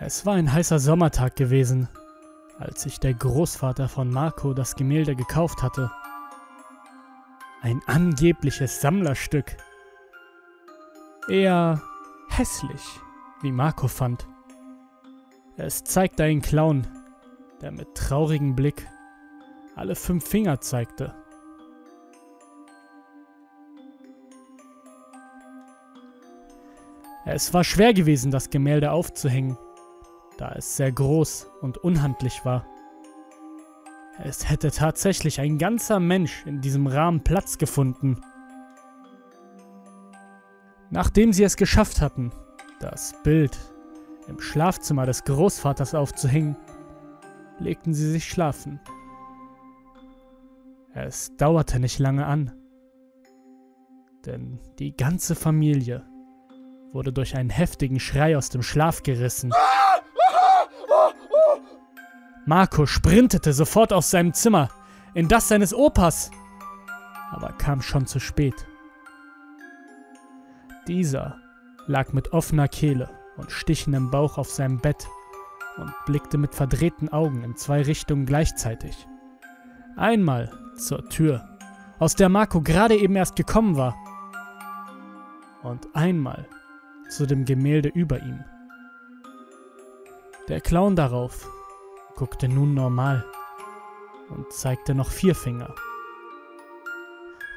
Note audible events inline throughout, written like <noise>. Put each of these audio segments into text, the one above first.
Es war ein heißer Sommertag gewesen, als sich der Großvater von Marco das Gemälde gekauft hatte. Ein angebliches Sammlerstück. Eher hässlich, wie Marco fand. Es zeigte einen Clown, der mit traurigem Blick alle fünf Finger zeigte. Es war schwer gewesen, das Gemälde aufzuhängen, da es sehr groß und unhandlich war. Es hätte tatsächlich ein ganzer Mensch in diesem Rahmen Platz gefunden. Nachdem sie es geschafft hatten, das Bild im Schlafzimmer des Großvaters aufzuhängen, legten sie sich schlafen. Es dauerte nicht lange an, denn die ganze Familie wurde durch einen heftigen Schrei aus dem Schlaf gerissen. Marco sprintete sofort aus seinem Zimmer in das seines Opas, aber kam schon zu spät. Dieser lag mit offener Kehle und stichendem Bauch auf seinem Bett und blickte mit verdrehten Augen in zwei Richtungen gleichzeitig. Einmal zur Tür, aus der Marco gerade eben erst gekommen war, und einmal zu dem Gemälde über ihm. Der Clown darauf guckte nun normal und zeigte noch vier Finger.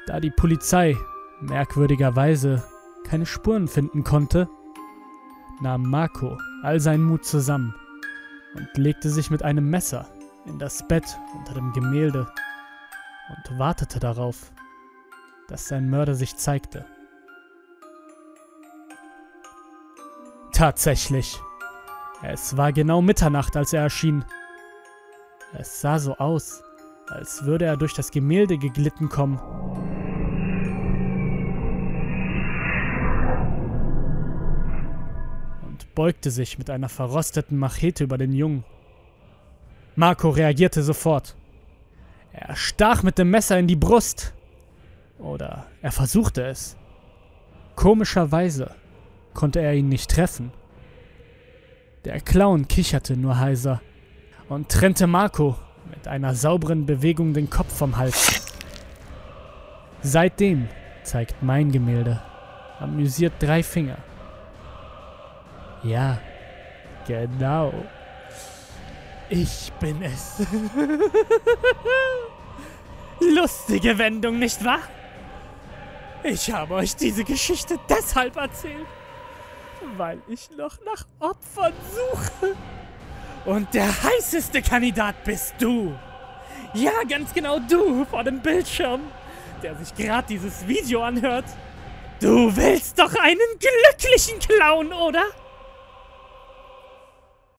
Da die Polizei merkwürdigerweise keine Spuren finden konnte, nahm Marco all seinen Mut zusammen und legte sich mit einem Messer in das Bett unter dem Gemälde und wartete darauf, dass sein Mörder sich zeigte. Tatsächlich. Es war genau Mitternacht, als er erschien. Es sah so aus, als würde er durch das Gemälde geglitten kommen. Beugte sich mit einer verrosteten Machete über den Jungen. Marco reagierte sofort. Er stach mit dem Messer in die Brust. Oder er versuchte es. Komischerweise konnte er ihn nicht treffen. Der Clown kicherte nur heiser und trennte Marco mit einer sauberen Bewegung den Kopf vom Hals. Seitdem zeigt mein Gemälde amüsiert drei Finger. Ja, genau. Ich bin es. <laughs> Lustige Wendung, nicht wahr? Ich habe euch diese Geschichte deshalb erzählt, weil ich noch nach Opfern suche. Und der heißeste Kandidat bist du. Ja, ganz genau du vor dem Bildschirm, der sich gerade dieses Video anhört. Du willst doch einen glücklichen Clown, oder?